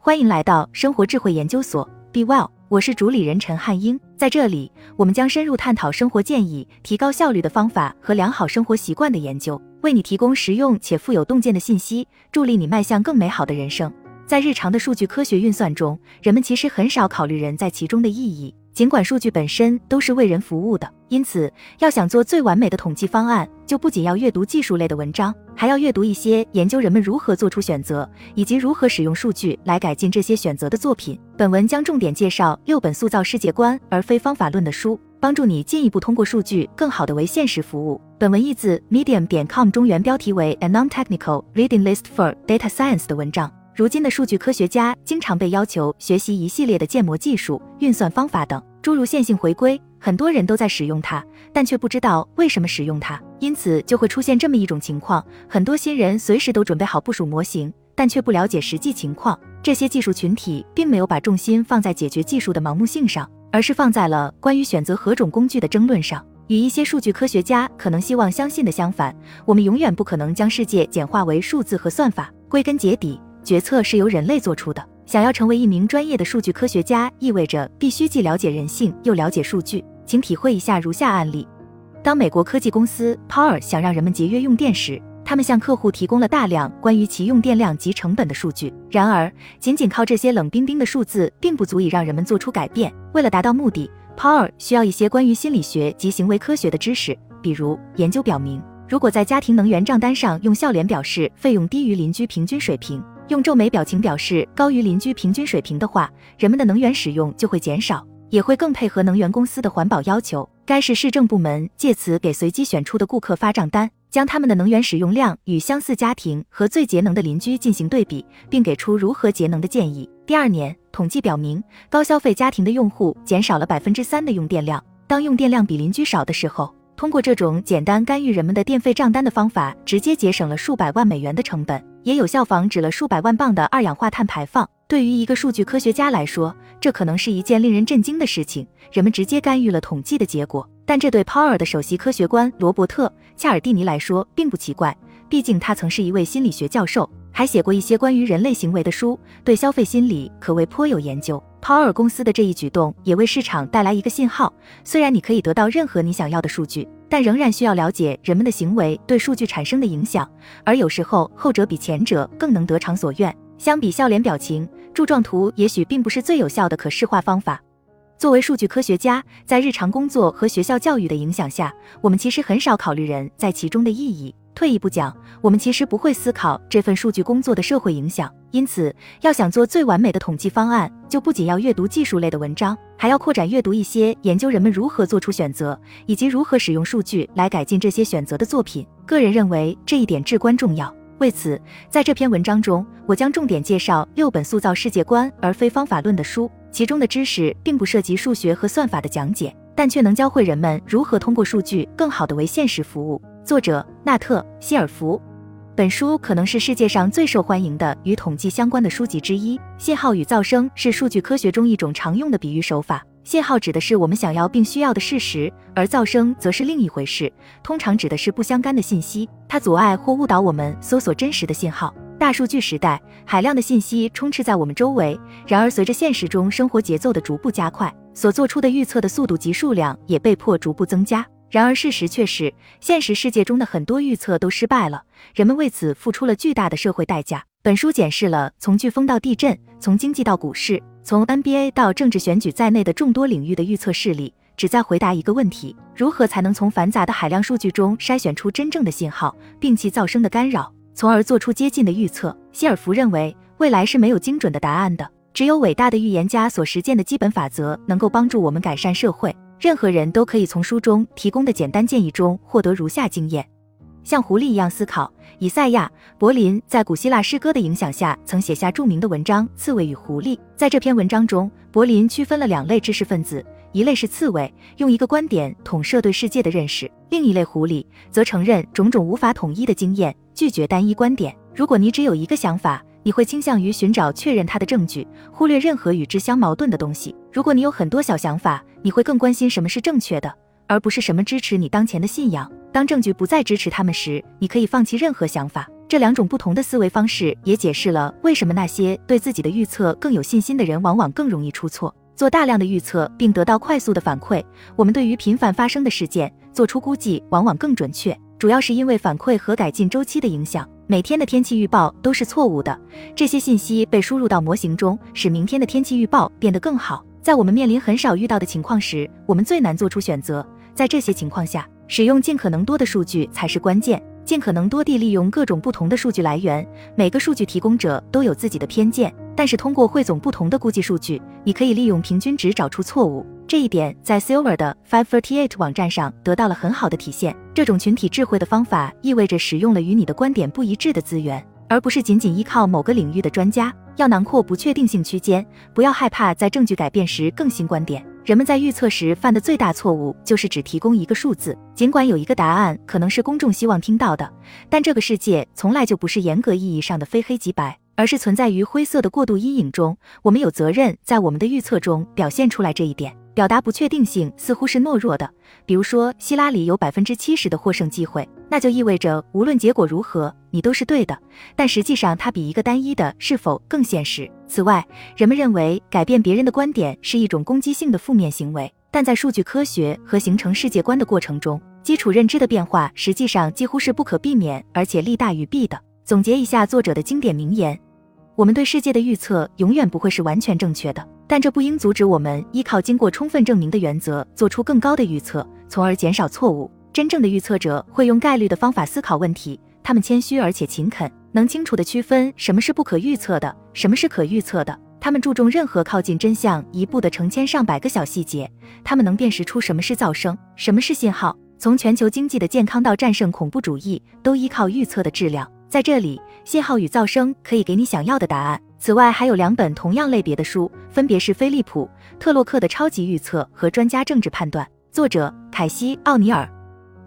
欢迎来到生活智慧研究所，Be Well，我是主理人陈汉英。在这里，我们将深入探讨生活建议、提高效率的方法和良好生活习惯的研究，为你提供实用且富有洞见的信息，助力你迈向更美好的人生。在日常的数据科学运算中，人们其实很少考虑人在其中的意义。尽管数据本身都是为人服务的，因此要想做最完美的统计方案，就不仅要阅读技术类的文章，还要阅读一些研究人们如何做出选择，以及如何使用数据来改进这些选择的作品。本文将重点介绍六本塑造世界观而非方法论的书，帮助你进一步通过数据更好的为现实服务。本文译自 Medium 点 com 中原标题为 A Non-Technical Reading List for Data Science 的文章。如今的数据科学家经常被要求学习一系列的建模技术、运算方法等，诸如线性回归。很多人都在使用它，但却不知道为什么使用它，因此就会出现这么一种情况：很多新人随时都准备好部署模型，但却不了解实际情况。这些技术群体并没有把重心放在解决技术的盲目性上，而是放在了关于选择何种工具的争论上。与一些数据科学家可能希望相信的相反，我们永远不可能将世界简化为数字和算法。归根结底。决策是由人类做出的。想要成为一名专业的数据科学家，意味着必须既了解人性又了解数据。请体会一下如下案例：当美国科技公司 Power 想让人们节约用电时，他们向客户提供了大量关于其用电量及成本的数据。然而，仅仅靠这些冷冰冰的数字，并不足以让人们做出改变。为了达到目的，Power 需要一些关于心理学及行为科学的知识。比如，研究表明，如果在家庭能源账单上用笑脸表示费用低于邻居平均水平，用皱眉表情表示高于邻居平均水平的话，人们的能源使用就会减少，也会更配合能源公司的环保要求。该市市政部门借此给随机选出的顾客发账单，将他们的能源使用量与相似家庭和最节能的邻居进行对比，并给出如何节能的建议。第二年，统计表明，高消费家庭的用户减少了百分之三的用电量。当用电量比邻居少的时候，通过这种简单干预人们的电费账单的方法，直接节省了数百万美元的成本。也有效防止了数百万磅的二氧化碳排放。对于一个数据科学家来说，这可能是一件令人震惊的事情。人们直接干预了统计的结果，但这对 Power 的首席科学官罗伯特·恰尔蒂尼来说并不奇怪，毕竟他曾是一位心理学教授，还写过一些关于人类行为的书，对消费心理可谓颇有研究。Power 公司的这一举动也为市场带来一个信号：虽然你可以得到任何你想要的数据。但仍然需要了解人们的行为对数据产生的影响，而有时候后者比前者更能得偿所愿。相比笑脸表情，柱状图也许并不是最有效的可视化方法。作为数据科学家，在日常工作和学校教育的影响下，我们其实很少考虑人在其中的意义。退一步讲，我们其实不会思考这份数据工作的社会影响。因此，要想做最完美的统计方案，就不仅要阅读技术类的文章，还要扩展阅读一些研究人们如何做出选择，以及如何使用数据来改进这些选择的作品。个人认为这一点至关重要。为此，在这篇文章中，我将重点介绍六本塑造世界观而非方法论的书，其中的知识并不涉及数学和算法的讲解，但却能教会人们如何通过数据更好地为现实服务。作者纳特·希尔弗，本书可能是世界上最受欢迎的与统计相关的书籍之一。信号与噪声是数据科学中一种常用的比喻手法。信号指的是我们想要并需要的事实，而噪声则是另一回事，通常指的是不相干的信息，它阻碍或误导我们搜索真实的信号。大数据时代，海量的信息充斥在我们周围，然而随着现实中生活节奏的逐步加快，所做出的预测的速度及数量也被迫逐步增加。然而，事实却是，现实世界中的很多预测都失败了，人们为此付出了巨大的社会代价。本书检视了从飓风到地震，从经济到股市，从 NBA 到政治选举在内的众多领域的预测事例，旨在回答一个问题：如何才能从繁杂的海量数据中筛选出真正的信号，摒弃噪声的干扰，从而做出接近的预测？希尔弗认为，未来是没有精准的答案的，只有伟大的预言家所实践的基本法则，能够帮助我们改善社会。任何人都可以从书中提供的简单建议中获得如下经验：像狐狸一样思考。以赛亚·柏林在古希腊诗歌的影响下，曾写下著名的文章《刺猬与狐狸》。在这篇文章中，柏林区分了两类知识分子：一类是刺猬，用一个观点统摄对世界的认识；另一类狐狸则承认种种无法统一的经验，拒绝单一观点。如果你只有一个想法，你会倾向于寻找确认它的证据，忽略任何与之相矛盾的东西。如果你有很多小想法，你会更关心什么是正确的，而不是什么支持你当前的信仰。当证据不再支持他们时，你可以放弃任何想法。这两种不同的思维方式也解释了为什么那些对自己的预测更有信心的人，往往更容易出错。做大量的预测并得到快速的反馈，我们对于频繁发生的事件做出估计往往更准确，主要是因为反馈和改进周期的影响。每天的天气预报都是错误的，这些信息被输入到模型中，使明天的天气预报变得更好。在我们面临很少遇到的情况时，我们最难做出选择。在这些情况下，使用尽可能多的数据才是关键。尽可能多地利用各种不同的数据来源，每个数据提供者都有自己的偏见，但是通过汇总不同的估计数据，你可以利用平均值找出错误。这一点在 Silver 的 Five Thirty Eight 网站上得到了很好的体现。这种群体智慧的方法意味着使用了与你的观点不一致的资源，而不是仅仅依靠某个领域的专家。要囊括不确定性区间，不要害怕在证据改变时更新观点。人们在预测时犯的最大错误就是只提供一个数字，尽管有一个答案可能是公众希望听到的，但这个世界从来就不是严格意义上的非黑即白，而是存在于灰色的过度阴影中。我们有责任在我们的预测中表现出来这一点。表达不确定性似乎是懦弱的，比如说希拉里有百分之七十的获胜机会，那就意味着无论结果如何，你都是对的。但实际上，它比一个单一的是否更现实。此外，人们认为改变别人的观点是一种攻击性的负面行为，但在数据科学和形成世界观的过程中，基础认知的变化实际上几乎是不可避免，而且利大于弊的。总结一下作者的经典名言。我们对世界的预测永远不会是完全正确的，但这不应阻止我们依靠经过充分证明的原则做出更高的预测，从而减少错误。真正的预测者会用概率的方法思考问题，他们谦虚而且勤恳，能清楚地区分什么是不可预测的，什么是可预测的。他们注重任何靠近真相一步的成千上百个小细节，他们能辨识出什么是噪声，什么是信号。从全球经济的健康到战胜恐怖主义，都依靠预测的质量。在这里，信号与噪声可以给你想要的答案。此外，还有两本同样类别的书，分别是菲利普·特洛克的《超级预测》和《专家政治判断》，作者凯西·奥尼尔。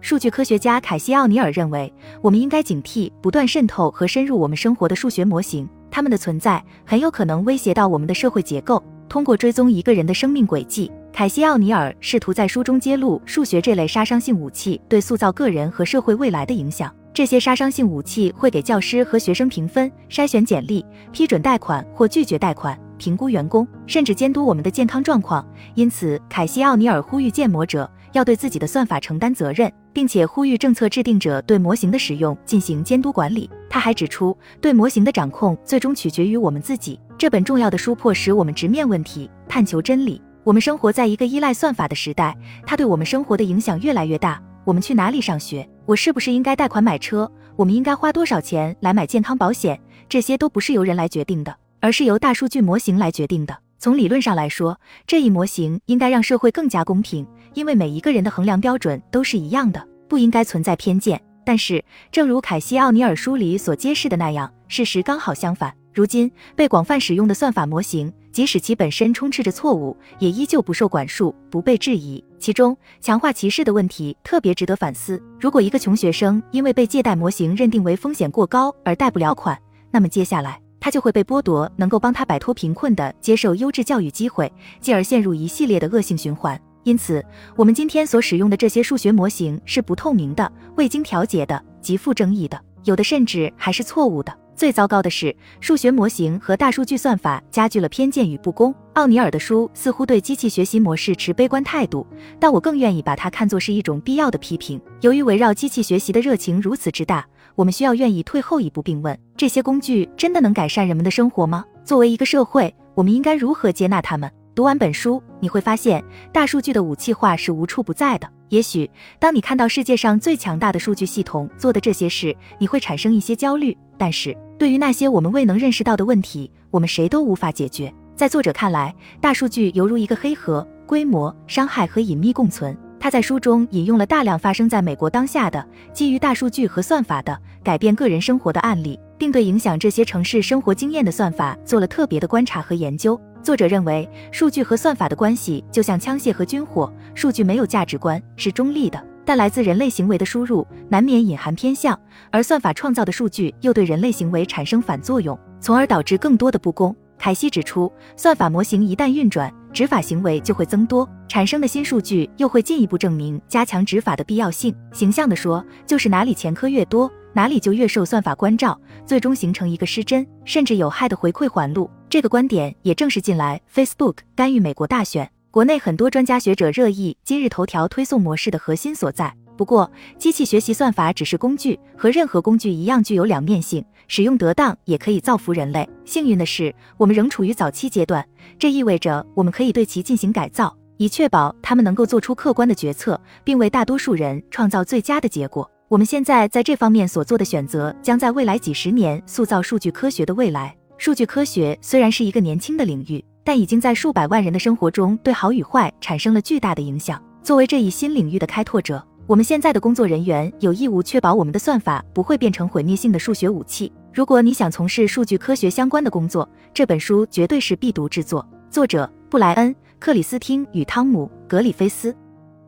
数据科学家凯西·奥尼尔认为，我们应该警惕不断渗透和深入我们生活的数学模型，它们的存在很有可能威胁到我们的社会结构。通过追踪一个人的生命轨迹，凯西·奥尼尔试图在书中揭露数学这类杀伤性武器对塑造个人和社会未来的影响。这些杀伤性武器会给教师和学生评分、筛选简历、批准贷款或拒绝贷款、评估员工，甚至监督我们的健康状况。因此，凯西·奥尼尔呼吁建模者要对自己的算法承担责任，并且呼吁政策制定者对模型的使用进行监督管理。他还指出，对模型的掌控最终取决于我们自己。这本重要的书迫使我们直面问题，探求真理。我们生活在一个依赖算法的时代，它对我们生活的影响越来越大。我们去哪里上学？我是不是应该贷款买车？我们应该花多少钱来买健康保险？这些都不是由人来决定的，而是由大数据模型来决定的。从理论上来说，这一模型应该让社会更加公平，因为每一个人的衡量标准都是一样的，不应该存在偏见。但是，正如凯西·奥尼尔书里所揭示的那样，事实刚好相反。如今被广泛使用的算法模型，即使其本身充斥着错误，也依旧不受管束，不被质疑。其中，强化歧视的问题特别值得反思。如果一个穷学生因为被借贷模型认定为风险过高而贷不了款，那么接下来他就会被剥夺能够帮他摆脱贫困的接受优质教育机会，进而陷入一系列的恶性循环。因此，我们今天所使用的这些数学模型是不透明的、未经调节的、极富争议的，有的甚至还是错误的。最糟糕的是，数学模型和大数据算法加剧了偏见与不公。奥尼尔的书似乎对机器学习模式持悲观态度，但我更愿意把它看作是一种必要的批评。由于围绕机器学习的热情如此之大，我们需要愿意退后一步，并问：这些工具真的能改善人们的生活吗？作为一个社会，我们应该如何接纳他们？读完本书，你会发现大数据的武器化是无处不在的。也许，当你看到世界上最强大的数据系统做的这些事，你会产生一些焦虑。但是，对于那些我们未能认识到的问题，我们谁都无法解决。在作者看来，大数据犹如一个黑盒，规模、伤害和隐秘共存。他在书中引用了大量发生在美国当下的基于大数据和算法的改变个人生活的案例，并对影响这些城市生活经验的算法做了特别的观察和研究。作者认为，数据和算法的关系就像枪械和军火，数据没有价值观，是中立的，但来自人类行为的输入难免隐含偏向，而算法创造的数据又对人类行为产生反作用，从而导致更多的不公。凯西指出，算法模型一旦运转，执法行为就会增多，产生的新数据又会进一步证明加强执法的必要性。形象地说，就是哪里前科越多，哪里就越受算法关照，最终形成一个失真甚至有害的回馈环路。这个观点也正是近来 Facebook 干预美国大选，国内很多专家学者热议今日头条推送模式的核心所在。不过，机器学习算法只是工具，和任何工具一样具有两面性，使用得当也可以造福人类。幸运的是，我们仍处于早期阶段，这意味着我们可以对其进行改造，以确保他们能够做出客观的决策，并为大多数人创造最佳的结果。我们现在在这方面所做的选择，将在未来几十年塑造数据科学的未来。数据科学虽然是一个年轻的领域，但已经在数百万人的生活中对好与坏产生了巨大的影响。作为这一新领域的开拓者，我们现在的工作人员有义务确保我们的算法不会变成毁灭性的数学武器。如果你想从事数据科学相关的工作，这本书绝对是必读之作。作者布莱恩·克里斯汀与汤姆·格里菲斯，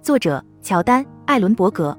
作者乔丹·艾伦伯格。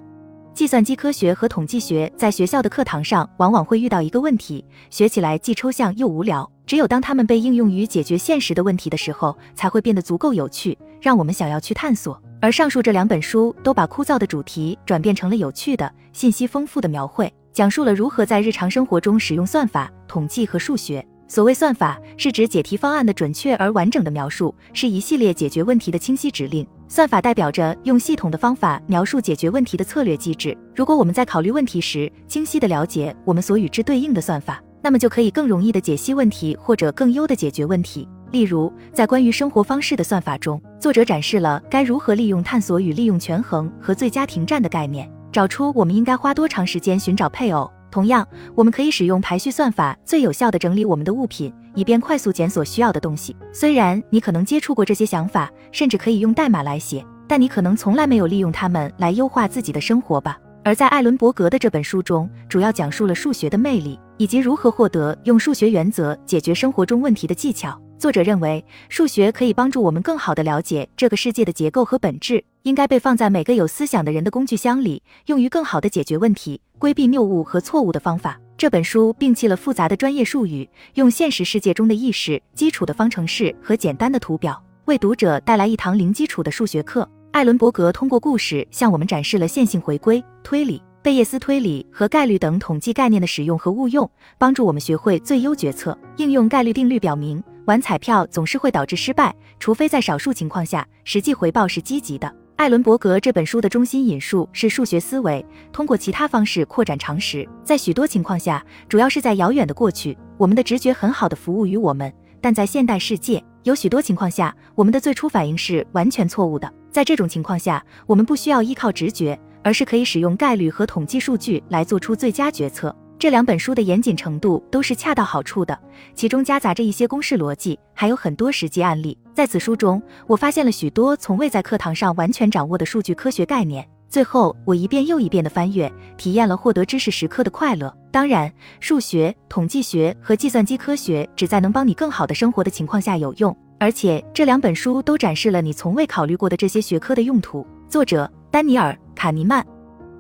计算机科学和统计学在学校的课堂上往往会遇到一个问题，学起来既抽象又无聊。只有当他们被应用于解决现实的问题的时候，才会变得足够有趣，让我们想要去探索。而上述这两本书都把枯燥的主题转变成了有趣的、信息丰富的描绘，讲述了如何在日常生活中使用算法、统计和数学。所谓算法，是指解题方案的准确而完整的描述，是一系列解决问题的清晰指令。算法代表着用系统的方法描述解决问题的策略机制。如果我们在考虑问题时，清晰地了解我们所与之对应的算法，那么就可以更容易地解析问题，或者更优地解决问题。例如，在关于生活方式的算法中，作者展示了该如何利用探索与利用权衡和最佳停站的概念，找出我们应该花多长时间寻找配偶。同样，我们可以使用排序算法最有效地整理我们的物品，以便快速检索需要的东西。虽然你可能接触过这些想法，甚至可以用代码来写，但你可能从来没有利用它们来优化自己的生活吧。而在艾伦伯格的这本书中，主要讲述了数学的魅力，以及如何获得用数学原则解决生活中问题的技巧。作者认为，数学可以帮助我们更好地了解这个世界的结构和本质，应该被放在每个有思想的人的工具箱里，用于更好地解决问题、规避谬误和错误的方法。这本书摒弃了复杂的专业术语，用现实世界中的意识、基础的方程式和简单的图表，为读者带来一堂零基础的数学课。艾伦伯格通过故事向我们展示了线性回归、推理、贝叶斯推理和概率等统计概念的使用和误用，帮助我们学会最优决策。应用概率定律表明。玩彩票总是会导致失败，除非在少数情况下，实际回报是积极的。艾伦伯格这本书的中心引述是数学思维，通过其他方式扩展常识。在许多情况下，主要是在遥远的过去，我们的直觉很好的服务于我们；但在现代世界，有许多情况下，我们的最初反应是完全错误的。在这种情况下，我们不需要依靠直觉，而是可以使用概率和统计数据来做出最佳决策。这两本书的严谨程度都是恰到好处的，其中夹杂着一些公式逻辑，还有很多实际案例。在此书中，我发现了许多从未在课堂上完全掌握的数据科学概念。最后，我一遍又一遍地翻阅，体验了获得知识时刻的快乐。当然，数学、统计学和计算机科学只在能帮你更好的生活的情况下有用，而且这两本书都展示了你从未考虑过的这些学科的用途。作者：丹尼尔·卡尼曼。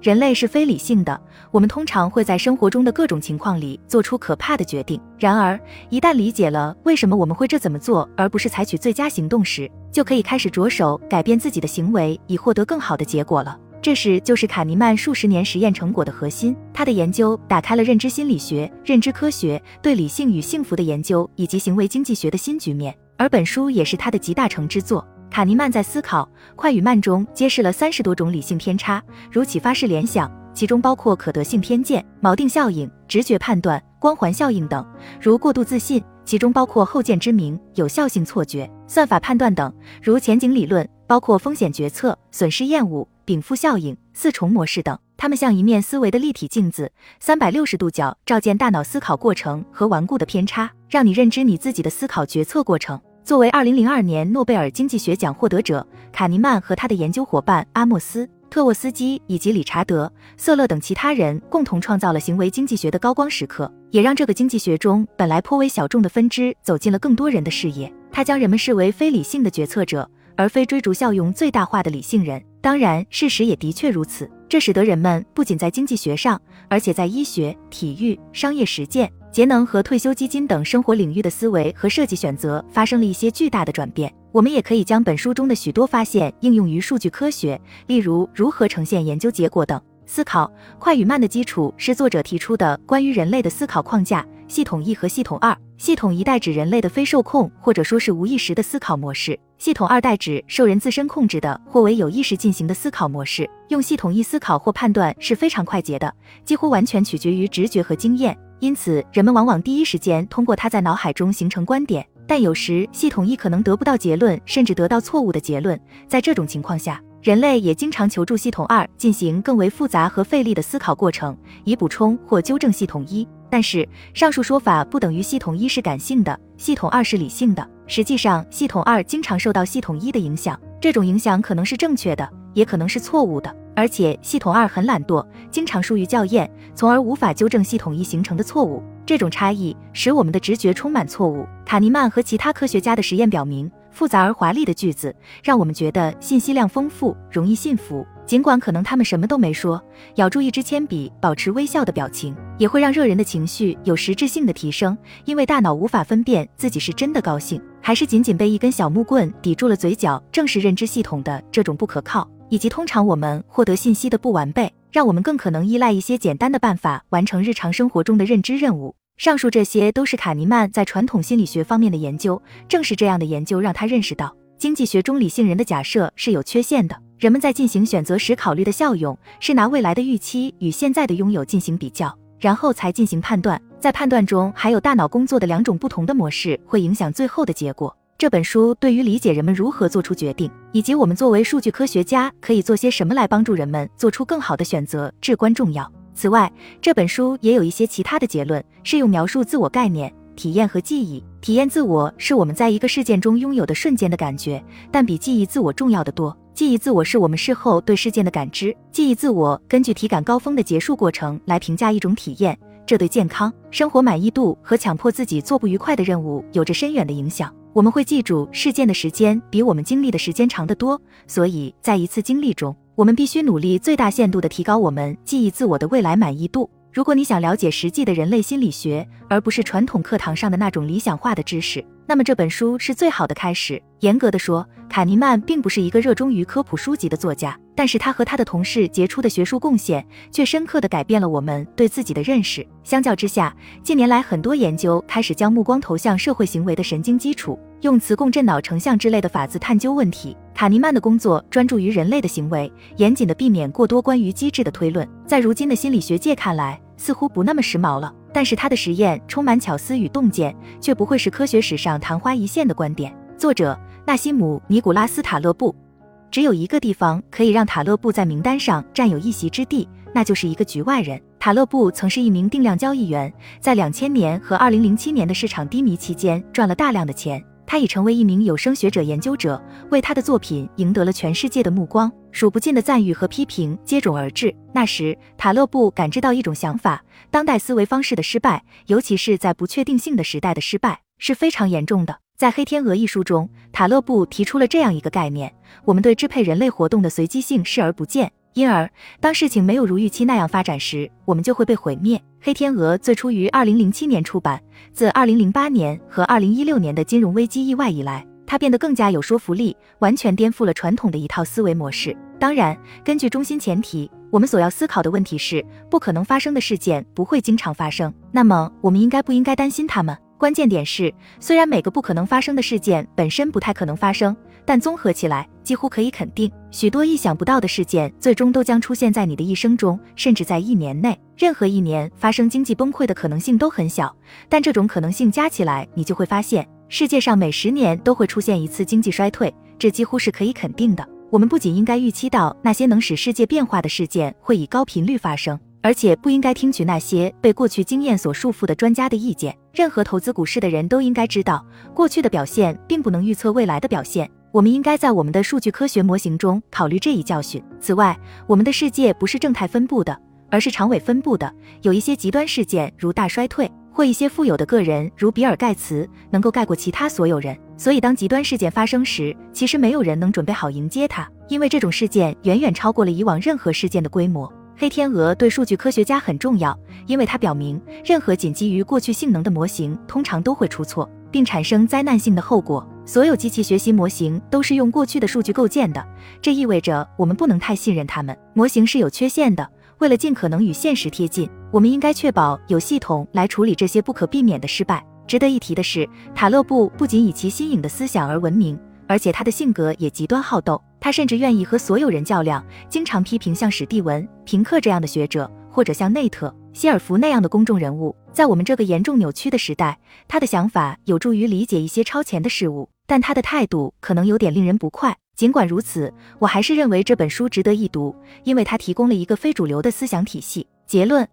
人类是非理性的，我们通常会在生活中的各种情况里做出可怕的决定。然而，一旦理解了为什么我们会这怎么做，而不是采取最佳行动时，就可以开始着手改变自己的行为，以获得更好的结果了。这时就是卡尼曼数十年实验成果的核心。他的研究打开了认知心理学、认知科学对理性与幸福的研究以及行为经济学的新局面，而本书也是他的集大成之作。卡尼曼在思考快与慢中揭示了三十多种理性偏差，如启发式联想，其中包括可得性偏见、锚定效应、直觉判断、光环效应等；如过度自信，其中包括后见之明、有效性错觉、算法判断等；如前景理论，包括风险决策、损失厌恶、禀赋效应、四重模式等。它们像一面思维的立体镜子，三百六十度角照见大脑思考过程和顽固的偏差，让你认知你自己的思考决策过程。作为2002年诺贝尔经济学奖获得者，卡尼曼和他的研究伙伴阿莫斯·特沃斯基以及理查德·瑟勒等其他人共同创造了行为经济学的高光时刻，也让这个经济学中本来颇为小众的分支走进了更多人的视野。他将人们视为非理性的决策者，而非追逐效用最大化的理性人。当然，事实也的确如此。这使得人们不仅在经济学上，而且在医学、体育、商业实践。节能和退休基金等生活领域的思维和设计选择发生了一些巨大的转变。我们也可以将本书中的许多发现应用于数据科学，例如如何呈现研究结果等。思考快与慢的基础是作者提出的关于人类的思考框架。系统一和系统二，系统一代指人类的非受控或者说是无意识的思考模式，系统二代指受人自身控制的或为有意识进行的思考模式。用系统一思考或判断是非常快捷的，几乎完全取决于直觉和经验，因此人们往往第一时间通过它在脑海中形成观点。但有时系统一可能得不到结论，甚至得到错误的结论。在这种情况下，人类也经常求助系统二进行更为复杂和费力的思考过程，以补充或纠正系统一。但是上述说法不等于系统一是感性的，系统二是理性的。实际上，系统二经常受到系统一的影响，这种影响可能是正确的，也可能是错误的。而且系统二很懒惰，经常疏于校验，从而无法纠正系统一形成的错误。这种差异使我们的直觉充满错误。卡尼曼和其他科学家的实验表明。复杂而华丽的句子让我们觉得信息量丰富，容易信服。尽管可能他们什么都没说，咬住一支铅笔，保持微笑的表情，也会让热人的情绪有实质性的提升。因为大脑无法分辨自己是真的高兴，还是仅仅被一根小木棍抵住了嘴角。正是认知系统的这种不可靠，以及通常我们获得信息的不完备，让我们更可能依赖一些简单的办法完成日常生活中的认知任务。上述这些都是卡尼曼在传统心理学方面的研究。正是这样的研究让他认识到，经济学中理性人的假设是有缺陷的。人们在进行选择时考虑的效用是拿未来的预期与现在的拥有进行比较，然后才进行判断。在判断中，还有大脑工作的两种不同的模式会影响最后的结果。这本书对于理解人们如何做出决定，以及我们作为数据科学家可以做些什么来帮助人们做出更好的选择至关重要。此外，这本书也有一些其他的结论，是用描述自我概念、体验和记忆。体验自我是我们在一个事件中拥有的瞬间的感觉，但比记忆自我重要的多。记忆自我是我们事后对事件的感知。记忆自我根据体感高峰的结束过程来评价一种体验，这对健康、生活满意度和强迫自己做不愉快的任务有着深远的影响。我们会记住事件的时间比我们经历的时间长得多，所以在一次经历中。我们必须努力最大限度地提高我们记忆自我的未来满意度。如果你想了解实际的人类心理学，而不是传统课堂上的那种理想化的知识，那么这本书是最好的开始。严格的说，卡尼曼并不是一个热衷于科普书籍的作家，但是他和他的同事杰出的学术贡献却深刻地改变了我们对自己的认识。相较之下，近年来很多研究开始将目光投向社会行为的神经基础。用磁共振脑成像之类的法子探究问题。卡尼曼的工作专注于人类的行为，严谨地避免过多关于机制的推论。在如今的心理学界看来，似乎不那么时髦了。但是他的实验充满巧思与洞见，却不会是科学史上昙花一现的观点。作者纳西姆·尼古拉斯·塔勒布。只有一个地方可以让塔勒布在名单上占有一席之地，那就是一个局外人。塔勒布曾是一名定量交易员，在两千年和二零零七年的市场低迷期间赚了大量的钱。他已成为一名有声学者研究者，为他的作品赢得了全世界的目光，数不尽的赞誉和批评接踵而至。那时，塔勒布感知到一种想法：当代思维方式的失败，尤其是在不确定性的时代的失败，是非常严重的。在《黑天鹅》一书中，塔勒布提出了这样一个概念：我们对支配人类活动的随机性视而不见。因而，当事情没有如预期那样发展时，我们就会被毁灭。《黑天鹅》最初于二零零七年出版，自二零零八年和二零一六年的金融危机意外以来，它变得更加有说服力，完全颠覆了传统的一套思维模式。当然，根据中心前提，我们所要思考的问题是：不可能发生的事件不会经常发生，那么我们应该不应该担心它们？关键点是，虽然每个不可能发生的事件本身不太可能发生。但综合起来，几乎可以肯定，许多意想不到的事件最终都将出现在你的一生中，甚至在一年内。任何一年发生经济崩溃的可能性都很小，但这种可能性加起来，你就会发现，世界上每十年都会出现一次经济衰退，这几乎是可以肯定的。我们不仅应该预期到那些能使世界变化的事件会以高频率发生，而且不应该听取那些被过去经验所束缚的专家的意见。任何投资股市的人都应该知道，过去的表现并不能预测未来的表现。我们应该在我们的数据科学模型中考虑这一教训。此外，我们的世界不是正态分布的，而是长尾分布的。有一些极端事件，如大衰退，或一些富有的个人，如比尔·盖茨，能够盖过其他所有人。所以，当极端事件发生时，其实没有人能准备好迎接它，因为这种事件远远超过了以往任何事件的规模。黑天鹅对数据科学家很重要，因为它表明，任何仅基于过去性能的模型通常都会出错，并产生灾难性的后果。所有机器学习模型都是用过去的数据构建的，这意味着我们不能太信任它们。模型是有缺陷的，为了尽可能与现实贴近，我们应该确保有系统来处理这些不可避免的失败。值得一提的是，塔勒布不仅以其新颖的思想而闻名，而且他的性格也极端好斗。他甚至愿意和所有人较量，经常批评像史蒂文、平克这样的学者，或者像内特、希尔弗那样的公众人物。在我们这个严重扭曲的时代，他的想法有助于理解一些超前的事物，但他的态度可能有点令人不快。尽管如此，我还是认为这本书值得一读，因为它提供了一个非主流的思想体系。结论：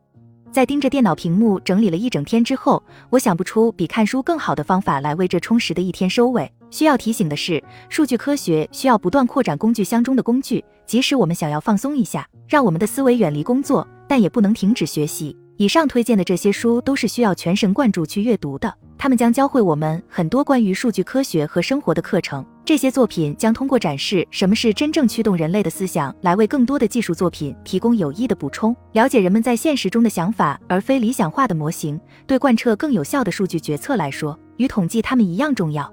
在盯着电脑屏幕整理了一整天之后，我想不出比看书更好的方法来为这充实的一天收尾。需要提醒的是，数据科学需要不断扩展工具箱中的工具，即使我们想要放松一下，让我们的思维远离工作，但也不能停止学习。以上推荐的这些书都是需要全神贯注去阅读的，他们将教会我们很多关于数据科学和生活的课程。这些作品将通过展示什么是真正驱动人类的思想，来为更多的技术作品提供有益的补充。了解人们在现实中的想法，而非理想化的模型，对贯彻更有效的数据决策来说，与统计它们一样重要。